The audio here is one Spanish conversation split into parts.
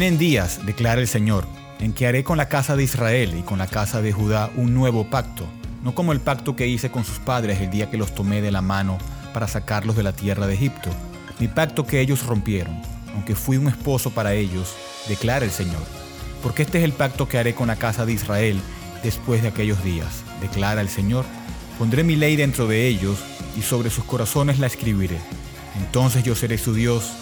Vienen días, declara el Señor, en que haré con la casa de Israel y con la casa de Judá un nuevo pacto, no como el pacto que hice con sus padres el día que los tomé de la mano para sacarlos de la tierra de Egipto, mi pacto que ellos rompieron, aunque fui un esposo para ellos, declara el Señor. Porque este es el pacto que haré con la casa de Israel después de aquellos días, declara el Señor. Pondré mi ley dentro de ellos y sobre sus corazones la escribiré. Entonces yo seré su Dios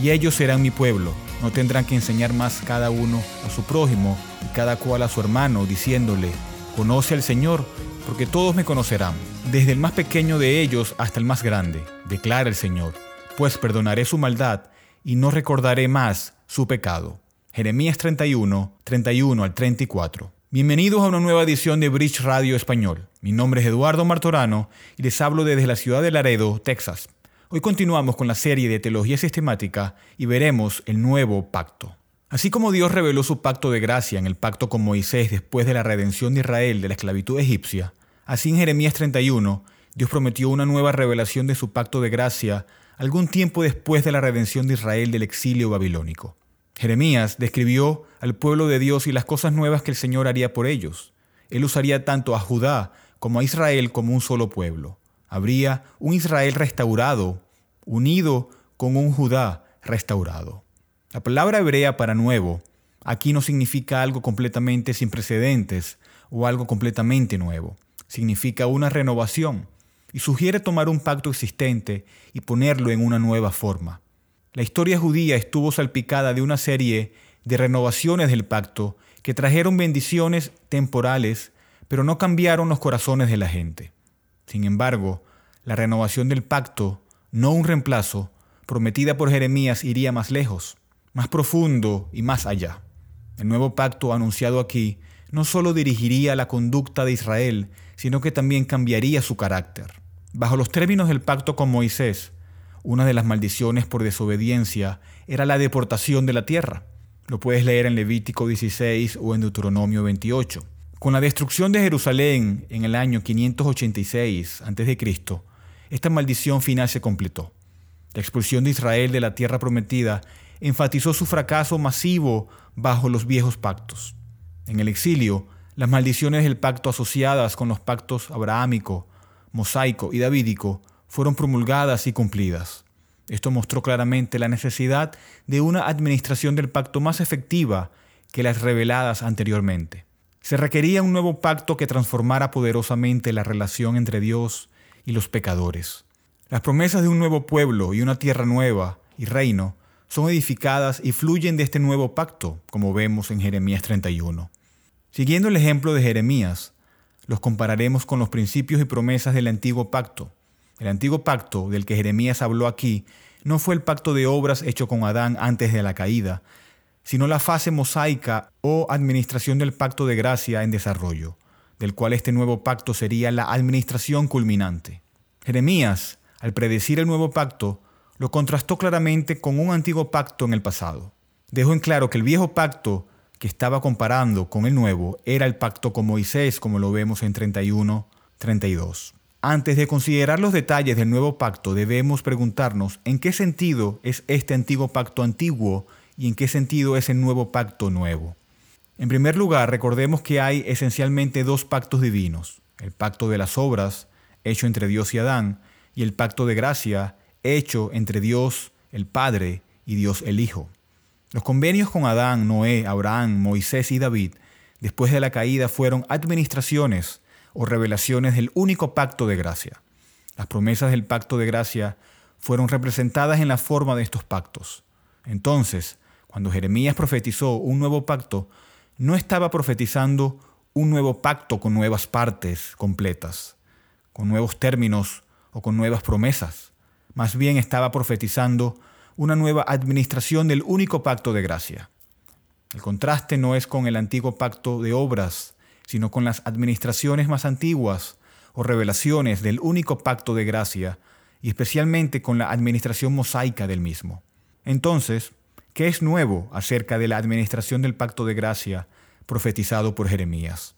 y ellos serán mi pueblo no tendrán que enseñar más cada uno a su prójimo y cada cual a su hermano, diciéndole, conoce al Señor, porque todos me conocerán, desde el más pequeño de ellos hasta el más grande, declara el Señor, pues perdonaré su maldad y no recordaré más su pecado. Jeremías 31, 31 al 34. Bienvenidos a una nueva edición de Bridge Radio Español. Mi nombre es Eduardo Martorano y les hablo desde la ciudad de Laredo, Texas. Hoy continuamos con la serie de Teología Sistemática y veremos el nuevo pacto. Así como Dios reveló su pacto de gracia en el pacto con Moisés después de la redención de Israel de la esclavitud egipcia, así en Jeremías 31, Dios prometió una nueva revelación de su pacto de gracia algún tiempo después de la redención de Israel del exilio babilónico. Jeremías describió al pueblo de Dios y las cosas nuevas que el Señor haría por ellos. Él usaría tanto a Judá como a Israel como un solo pueblo habría un Israel restaurado, unido con un Judá restaurado. La palabra hebrea para nuevo aquí no significa algo completamente sin precedentes o algo completamente nuevo. Significa una renovación y sugiere tomar un pacto existente y ponerlo en una nueva forma. La historia judía estuvo salpicada de una serie de renovaciones del pacto que trajeron bendiciones temporales, pero no cambiaron los corazones de la gente. Sin embargo, la renovación del pacto, no un reemplazo, prometida por Jeremías iría más lejos, más profundo y más allá. El nuevo pacto anunciado aquí no solo dirigiría la conducta de Israel, sino que también cambiaría su carácter. Bajo los términos del pacto con Moisés, una de las maldiciones por desobediencia era la deportación de la tierra. Lo puedes leer en Levítico 16 o en Deuteronomio 28. Con la destrucción de Jerusalén en el año 586 a.C., esta maldición final se completó. La expulsión de Israel de la tierra prometida enfatizó su fracaso masivo bajo los viejos pactos. En el exilio, las maldiciones del pacto asociadas con los pactos abrahámico, mosaico y davídico fueron promulgadas y cumplidas. Esto mostró claramente la necesidad de una administración del pacto más efectiva que las reveladas anteriormente. Se requería un nuevo pacto que transformara poderosamente la relación entre Dios y los pecadores. Las promesas de un nuevo pueblo y una tierra nueva y reino son edificadas y fluyen de este nuevo pacto, como vemos en Jeremías 31. Siguiendo el ejemplo de Jeremías, los compararemos con los principios y promesas del antiguo pacto. El antiguo pacto del que Jeremías habló aquí no fue el pacto de obras hecho con Adán antes de la caída, sino la fase mosaica o administración del pacto de gracia en desarrollo, del cual este nuevo pacto sería la administración culminante. Jeremías, al predecir el nuevo pacto, lo contrastó claramente con un antiguo pacto en el pasado. Dejó en claro que el viejo pacto que estaba comparando con el nuevo era el pacto con Moisés, como lo vemos en 31, 32. Antes de considerar los detalles del nuevo pacto, debemos preguntarnos en qué sentido es este antiguo pacto antiguo y en qué sentido es el nuevo pacto nuevo. En primer lugar, recordemos que hay esencialmente dos pactos divinos, el pacto de las obras, hecho entre Dios y Adán, y el pacto de gracia, hecho entre Dios el Padre y Dios el Hijo. Los convenios con Adán, Noé, Abraham, Moisés y David, después de la caída, fueron administraciones o revelaciones del único pacto de gracia. Las promesas del pacto de gracia fueron representadas en la forma de estos pactos. Entonces, cuando Jeremías profetizó un nuevo pacto, no estaba profetizando un nuevo pacto con nuevas partes completas, con nuevos términos o con nuevas promesas. Más bien estaba profetizando una nueva administración del único pacto de gracia. El contraste no es con el antiguo pacto de obras, sino con las administraciones más antiguas o revelaciones del único pacto de gracia, y especialmente con la administración mosaica del mismo. Entonces, ¿Qué es nuevo acerca de la administración del pacto de gracia profetizado por Jeremías?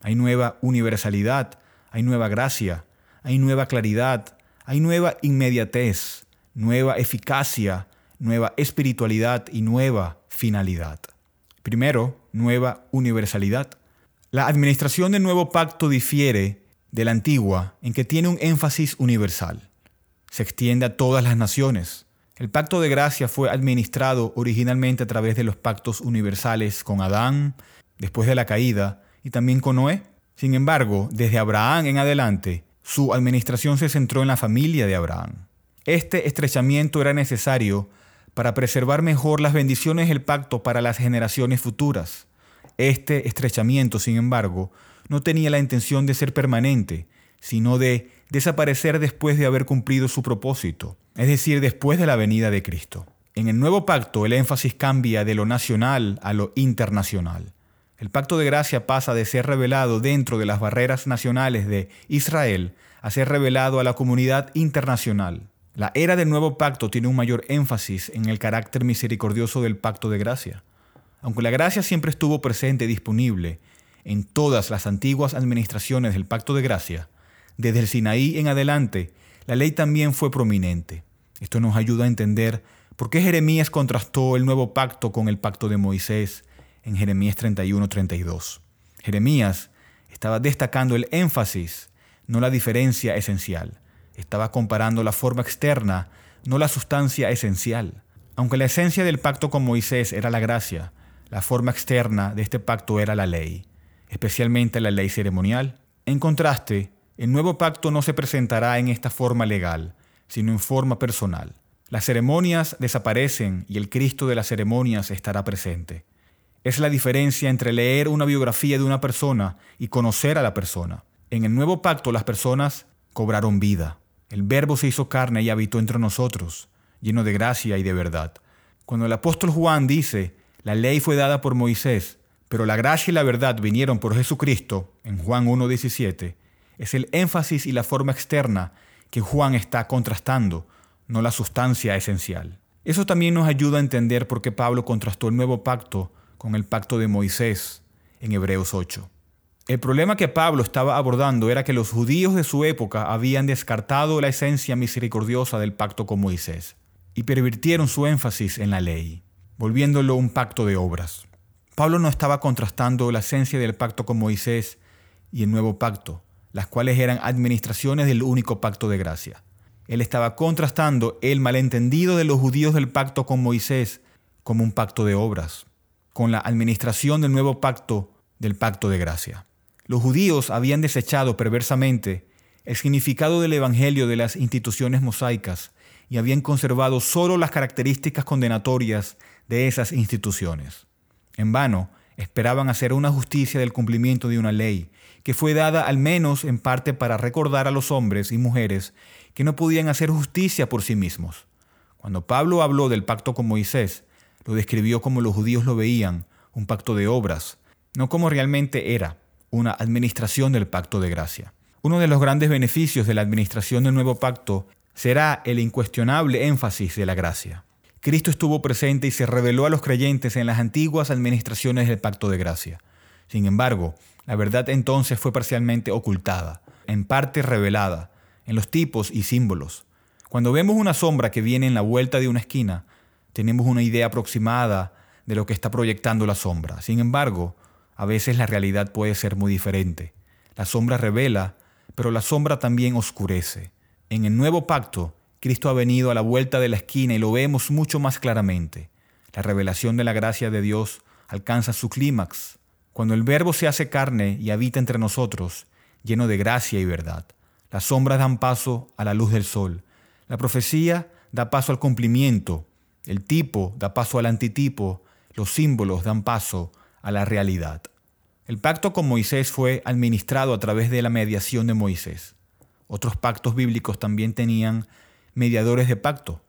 Hay nueva universalidad, hay nueva gracia, hay nueva claridad, hay nueva inmediatez, nueva eficacia, nueva espiritualidad y nueva finalidad. Primero, nueva universalidad. La administración del nuevo pacto difiere de la antigua en que tiene un énfasis universal. Se extiende a todas las naciones. El pacto de gracia fue administrado originalmente a través de los pactos universales con Adán, después de la caída, y también con Noé. Sin embargo, desde Abraham en adelante, su administración se centró en la familia de Abraham. Este estrechamiento era necesario para preservar mejor las bendiciones del pacto para las generaciones futuras. Este estrechamiento, sin embargo, no tenía la intención de ser permanente, sino de desaparecer después de haber cumplido su propósito, es decir, después de la venida de Cristo. En el nuevo pacto el énfasis cambia de lo nacional a lo internacional. El pacto de gracia pasa de ser revelado dentro de las barreras nacionales de Israel a ser revelado a la comunidad internacional. La era del nuevo pacto tiene un mayor énfasis en el carácter misericordioso del pacto de gracia. Aunque la gracia siempre estuvo presente y disponible en todas las antiguas administraciones del pacto de gracia, desde el Sinaí en adelante, la ley también fue prominente. Esto nos ayuda a entender por qué Jeremías contrastó el nuevo pacto con el pacto de Moisés en Jeremías 31-32. Jeremías estaba destacando el énfasis, no la diferencia esencial. Estaba comparando la forma externa, no la sustancia esencial. Aunque la esencia del pacto con Moisés era la gracia, la forma externa de este pacto era la ley, especialmente la ley ceremonial. En contraste, el nuevo pacto no se presentará en esta forma legal, sino en forma personal. Las ceremonias desaparecen y el Cristo de las ceremonias estará presente. Es la diferencia entre leer una biografía de una persona y conocer a la persona. En el nuevo pacto las personas cobraron vida. El verbo se hizo carne y habitó entre nosotros, lleno de gracia y de verdad. Cuando el apóstol Juan dice, la ley fue dada por Moisés, pero la gracia y la verdad vinieron por Jesucristo, en Juan 1.17, es el énfasis y la forma externa que Juan está contrastando, no la sustancia esencial. Eso también nos ayuda a entender por qué Pablo contrastó el nuevo pacto con el pacto de Moisés en Hebreos 8. El problema que Pablo estaba abordando era que los judíos de su época habían descartado la esencia misericordiosa del pacto con Moisés y pervirtieron su énfasis en la ley, volviéndolo un pacto de obras. Pablo no estaba contrastando la esencia del pacto con Moisés y el nuevo pacto, las cuales eran administraciones del único pacto de gracia. Él estaba contrastando el malentendido de los judíos del pacto con Moisés como un pacto de obras con la administración del nuevo pacto del pacto de gracia. Los judíos habían desechado perversamente el significado del Evangelio de las instituciones mosaicas y habían conservado solo las características condenatorias de esas instituciones. En vano, esperaban hacer una justicia del cumplimiento de una ley, que fue dada al menos en parte para recordar a los hombres y mujeres que no podían hacer justicia por sí mismos. Cuando Pablo habló del pacto con Moisés, lo describió como los judíos lo veían, un pacto de obras, no como realmente era, una administración del pacto de gracia. Uno de los grandes beneficios de la administración del nuevo pacto será el incuestionable énfasis de la gracia. Cristo estuvo presente y se reveló a los creyentes en las antiguas administraciones del pacto de gracia. Sin embargo, la verdad entonces fue parcialmente ocultada, en parte revelada, en los tipos y símbolos. Cuando vemos una sombra que viene en la vuelta de una esquina, tenemos una idea aproximada de lo que está proyectando la sombra. Sin embargo, a veces la realidad puede ser muy diferente. La sombra revela, pero la sombra también oscurece. En el nuevo pacto, Cristo ha venido a la vuelta de la esquina y lo vemos mucho más claramente. La revelación de la gracia de Dios alcanza su clímax cuando el Verbo se hace carne y habita entre nosotros, lleno de gracia y verdad. Las sombras dan paso a la luz del sol. La profecía da paso al cumplimiento el tipo da paso al antitipo, los símbolos dan paso a la realidad. El pacto con Moisés fue administrado a través de la mediación de Moisés. Otros pactos bíblicos también tenían mediadores de pacto.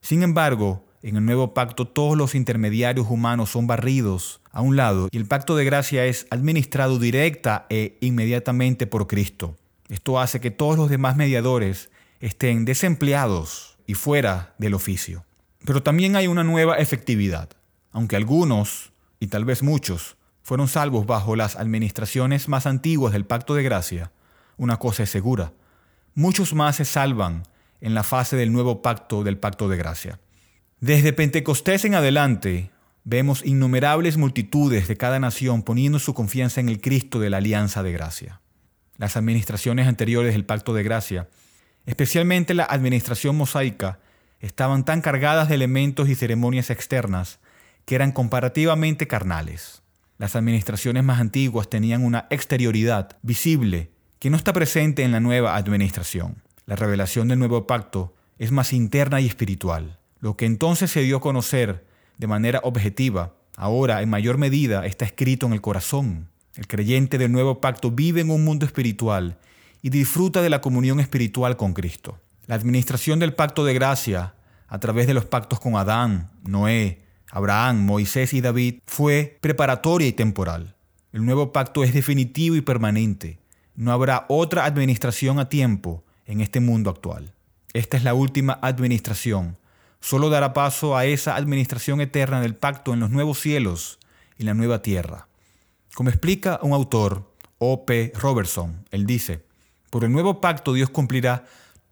Sin embargo, en el nuevo pacto todos los intermediarios humanos son barridos a un lado y el pacto de gracia es administrado directa e inmediatamente por Cristo. Esto hace que todos los demás mediadores estén desempleados y fuera del oficio. Pero también hay una nueva efectividad. Aunque algunos, y tal vez muchos, fueron salvos bajo las administraciones más antiguas del pacto de gracia, una cosa es segura. Muchos más se salvan en la fase del nuevo pacto del pacto de gracia. Desde Pentecostés en adelante, vemos innumerables multitudes de cada nación poniendo su confianza en el Cristo de la Alianza de Gracia. Las administraciones anteriores del Pacto de Gracia, especialmente la administración mosaica, estaban tan cargadas de elementos y ceremonias externas que eran comparativamente carnales. Las administraciones más antiguas tenían una exterioridad visible que no está presente en la nueva administración. La revelación del nuevo pacto es más interna y espiritual. Lo que entonces se dio a conocer de manera objetiva, ahora en mayor medida está escrito en el corazón. El creyente del nuevo pacto vive en un mundo espiritual y disfruta de la comunión espiritual con Cristo. La administración del pacto de gracia, a través de los pactos con Adán, Noé, Abraham, Moisés y David, fue preparatoria y temporal. El nuevo pacto es definitivo y permanente. No habrá otra administración a tiempo en este mundo actual. Esta es la última administración. Solo dará paso a esa administración eterna del pacto en los nuevos cielos y la nueva tierra. Como explica un autor, O.P. Robertson, él dice, por el nuevo pacto Dios cumplirá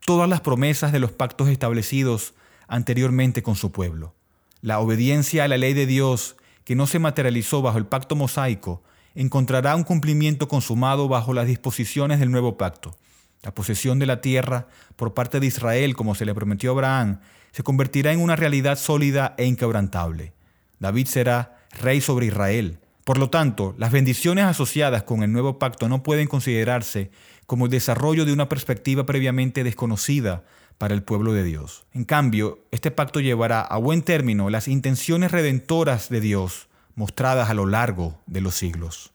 todas las promesas de los pactos establecidos anteriormente con su pueblo. La obediencia a la ley de Dios, que no se materializó bajo el pacto mosaico, encontrará un cumplimiento consumado bajo las disposiciones del nuevo pacto. La posesión de la tierra por parte de Israel, como se le prometió a Abraham, se convertirá en una realidad sólida e inquebrantable. David será rey sobre Israel. Por lo tanto, las bendiciones asociadas con el nuevo pacto no pueden considerarse como el desarrollo de una perspectiva previamente desconocida para el pueblo de Dios. En cambio, este pacto llevará a buen término las intenciones redentoras de Dios mostradas a lo largo de los siglos.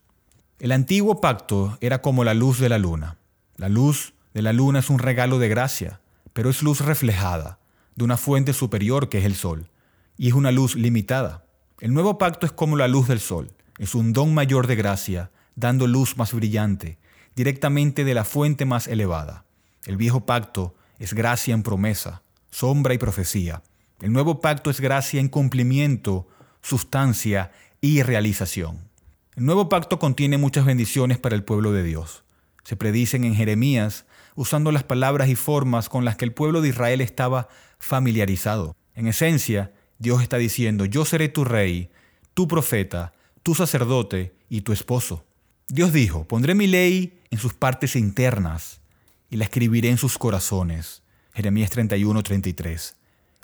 El antiguo pacto era como la luz de la luna. La luz de la luna es un regalo de gracia, pero es luz reflejada de una fuente superior que es el sol, y es una luz limitada. El nuevo pacto es como la luz del sol, es un don mayor de gracia, dando luz más brillante, directamente de la fuente más elevada. El viejo pacto es gracia en promesa, sombra y profecía. El nuevo pacto es gracia en cumplimiento, sustancia y realización. El nuevo pacto contiene muchas bendiciones para el pueblo de Dios. Se predicen en Jeremías usando las palabras y formas con las que el pueblo de Israel estaba familiarizado. En esencia, Dios está diciendo, yo seré tu rey, tu profeta, tu sacerdote y tu esposo. Dios dijo, pondré mi ley en sus partes internas y la escribiré en sus corazones. Jeremías 31, 33.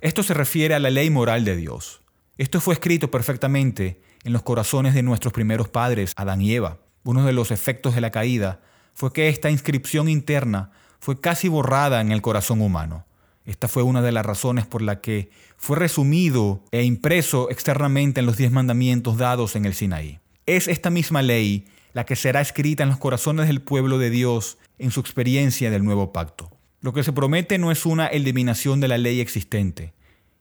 Esto se refiere a la ley moral de Dios. Esto fue escrito perfectamente en los corazones de nuestros primeros padres, Adán y Eva. Uno de los efectos de la caída fue que esta inscripción interna fue casi borrada en el corazón humano. Esta fue una de las razones por la que fue resumido e impreso externamente en los diez mandamientos dados en el Sinaí. Es esta misma ley la que será escrita en los corazones del pueblo de Dios en su experiencia del nuevo pacto. Lo que se promete no es una eliminación de la ley existente,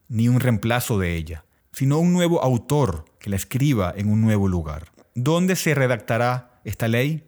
ni un reemplazo de ella, sino un nuevo autor que la escriba en un nuevo lugar. ¿Dónde se redactará esta ley?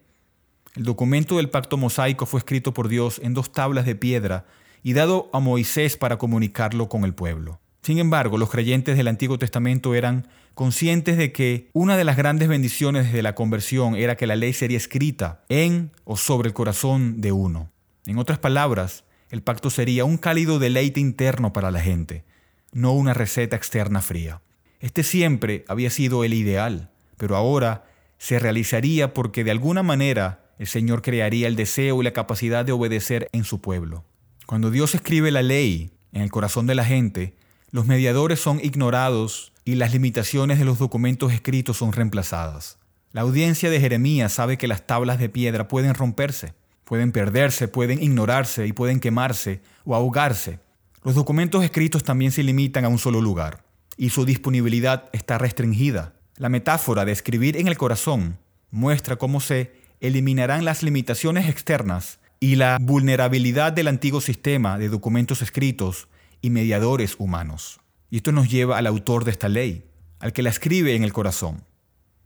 El documento del pacto mosaico fue escrito por Dios en dos tablas de piedra y dado a Moisés para comunicarlo con el pueblo. Sin embargo, los creyentes del Antiguo Testamento eran conscientes de que una de las grandes bendiciones de la conversión era que la ley sería escrita en o sobre el corazón de uno. En otras palabras, el pacto sería un cálido deleite interno para la gente, no una receta externa fría. Este siempre había sido el ideal, pero ahora se realizaría porque de alguna manera el Señor crearía el deseo y la capacidad de obedecer en su pueblo. Cuando Dios escribe la ley en el corazón de la gente, los mediadores son ignorados y las limitaciones de los documentos escritos son reemplazadas. La audiencia de Jeremías sabe que las tablas de piedra pueden romperse, pueden perderse, pueden ignorarse y pueden quemarse o ahogarse. Los documentos escritos también se limitan a un solo lugar y su disponibilidad está restringida. La metáfora de escribir en el corazón muestra cómo se eliminarán las limitaciones externas y la vulnerabilidad del antiguo sistema de documentos escritos y mediadores humanos. Y esto nos lleva al autor de esta ley, al que la escribe en el corazón.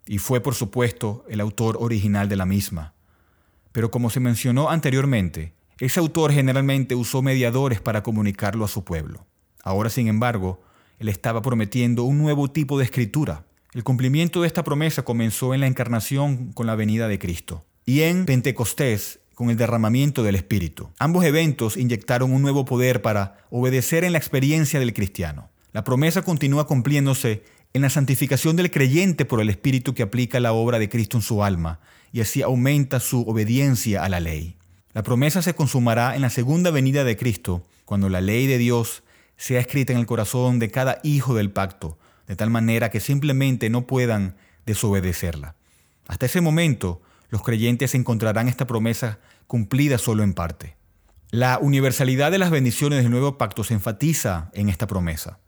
Y fue, por supuesto, el autor original de la misma. Pero como se mencionó anteriormente, ese autor generalmente usó mediadores para comunicarlo a su pueblo. Ahora, sin embargo, él estaba prometiendo un nuevo tipo de escritura, el cumplimiento de esta promesa comenzó en la encarnación con la venida de Cristo y en Pentecostés con el derramamiento del Espíritu. Ambos eventos inyectaron un nuevo poder para obedecer en la experiencia del cristiano. La promesa continúa cumpliéndose en la santificación del creyente por el Espíritu que aplica la obra de Cristo en su alma, y así aumenta su obediencia a la ley. La promesa se consumará en la segunda venida de Cristo, cuando la ley de Dios sea escrita en el corazón de cada hijo del pacto, de tal manera que simplemente no puedan desobedecerla. Hasta ese momento, los creyentes encontrarán esta promesa cumplida solo en parte. La universalidad de las bendiciones del nuevo pacto se enfatiza en esta promesa.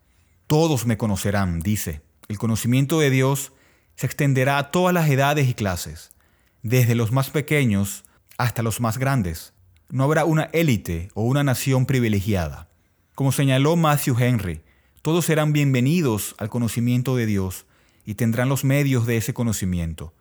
Todos me conocerán, dice. El conocimiento de Dios se extenderá a todas las edades y clases, desde los más pequeños hasta los más grandes. No habrá una élite o una nación privilegiada. Como señaló Matthew Henry, todos serán bienvenidos al conocimiento de Dios y tendrán los medios de ese conocimiento.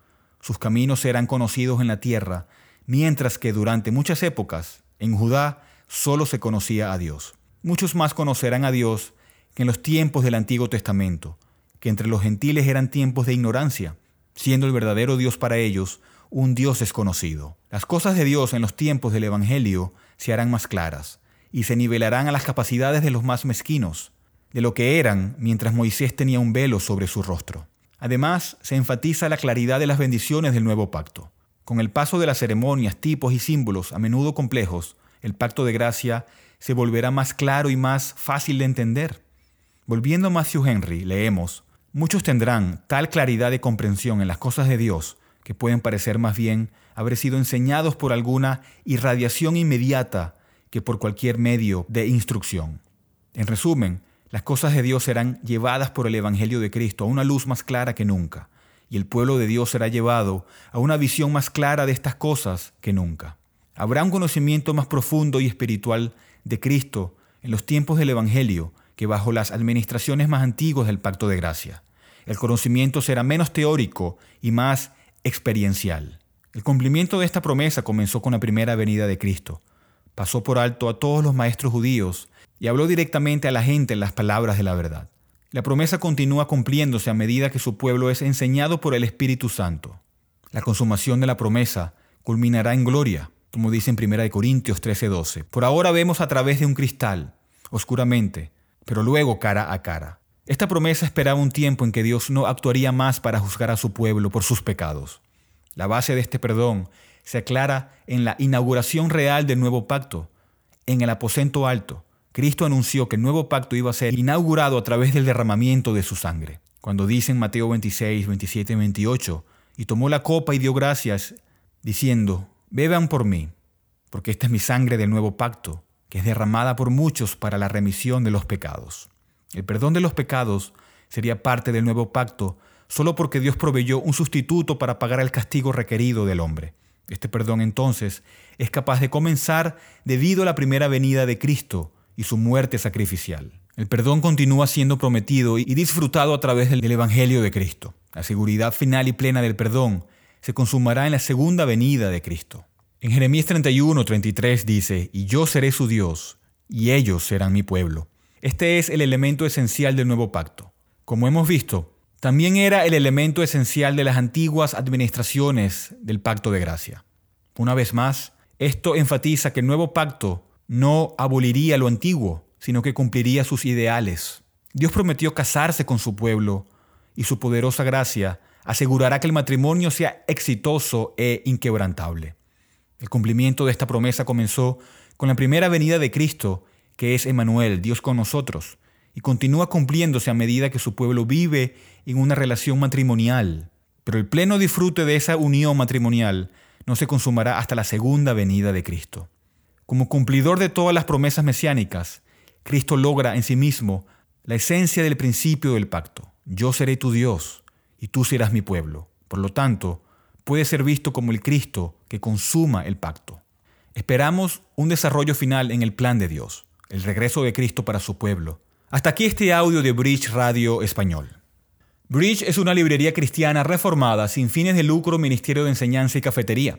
Sus caminos serán conocidos en la tierra, mientras que durante muchas épocas en Judá solo se conocía a Dios. Muchos más conocerán a Dios que en los tiempos del Antiguo Testamento, que entre los gentiles eran tiempos de ignorancia, siendo el verdadero Dios para ellos un Dios desconocido. Las cosas de Dios en los tiempos del Evangelio se harán más claras y se nivelarán a las capacidades de los más mezquinos, de lo que eran mientras Moisés tenía un velo sobre su rostro. Además, se enfatiza la claridad de las bendiciones del nuevo pacto. Con el paso de las ceremonias, tipos y símbolos, a menudo complejos, el pacto de gracia se volverá más claro y más fácil de entender. Volviendo a Matthew Henry, leemos, Muchos tendrán tal claridad de comprensión en las cosas de Dios que pueden parecer más bien haber sido enseñados por alguna irradiación inmediata que por cualquier medio de instrucción. En resumen, las cosas de Dios serán llevadas por el Evangelio de Cristo a una luz más clara que nunca, y el pueblo de Dios será llevado a una visión más clara de estas cosas que nunca. Habrá un conocimiento más profundo y espiritual de Cristo en los tiempos del Evangelio que bajo las administraciones más antiguas del pacto de gracia. El conocimiento será menos teórico y más experiencial. El cumplimiento de esta promesa comenzó con la primera venida de Cristo. Pasó por alto a todos los maestros judíos y habló directamente a la gente en las palabras de la verdad. La promesa continúa cumpliéndose a medida que su pueblo es enseñado por el Espíritu Santo. La consumación de la promesa culminará en gloria, como dice en 1 Corintios 13:12. Por ahora vemos a través de un cristal, oscuramente, pero luego cara a cara. Esta promesa esperaba un tiempo en que Dios no actuaría más para juzgar a su pueblo por sus pecados. La base de este perdón se aclara en la inauguración real del nuevo pacto, en el aposento alto, Cristo anunció que el nuevo pacto iba a ser inaugurado a través del derramamiento de su sangre. Cuando dice en Mateo 26, 27 y 28, y tomó la copa y dio gracias, diciendo, beban por mí, porque esta es mi sangre del nuevo pacto, que es derramada por muchos para la remisión de los pecados. El perdón de los pecados sería parte del nuevo pacto solo porque Dios proveyó un sustituto para pagar el castigo requerido del hombre. Este perdón entonces es capaz de comenzar debido a la primera venida de Cristo, y su muerte sacrificial. El perdón continúa siendo prometido y disfrutado a través del Evangelio de Cristo. La seguridad final y plena del perdón se consumará en la segunda venida de Cristo. En Jeremías 31, 33 dice, y yo seré su Dios, y ellos serán mi pueblo. Este es el elemento esencial del nuevo pacto. Como hemos visto, también era el elemento esencial de las antiguas administraciones del pacto de gracia. Una vez más, esto enfatiza que el nuevo pacto no aboliría lo antiguo, sino que cumpliría sus ideales. Dios prometió casarse con su pueblo y su poderosa gracia asegurará que el matrimonio sea exitoso e inquebrantable. El cumplimiento de esta promesa comenzó con la primera venida de Cristo, que es Emanuel, Dios con nosotros, y continúa cumpliéndose a medida que su pueblo vive en una relación matrimonial. Pero el pleno disfrute de esa unión matrimonial no se consumará hasta la segunda venida de Cristo. Como cumplidor de todas las promesas mesiánicas, Cristo logra en sí mismo la esencia del principio del pacto. Yo seré tu Dios y tú serás mi pueblo. Por lo tanto, puede ser visto como el Cristo que consuma el pacto. Esperamos un desarrollo final en el plan de Dios, el regreso de Cristo para su pueblo. Hasta aquí este audio de Bridge Radio Español. Bridge es una librería cristiana reformada sin fines de lucro, ministerio de enseñanza y cafetería.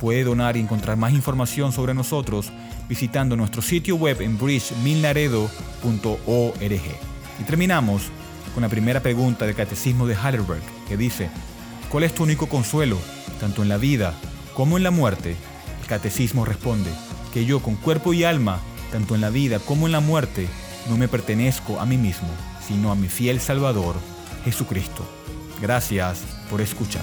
Puede donar y encontrar más información sobre nosotros visitando nuestro sitio web en bridgemilnaredo.org. Y terminamos con la primera pregunta del Catecismo de Heidelberg, que dice, ¿cuál es tu único consuelo, tanto en la vida como en la muerte? El Catecismo responde, que yo con cuerpo y alma, tanto en la vida como en la muerte, no me pertenezco a mí mismo, sino a mi fiel Salvador, Jesucristo. Gracias por escuchar.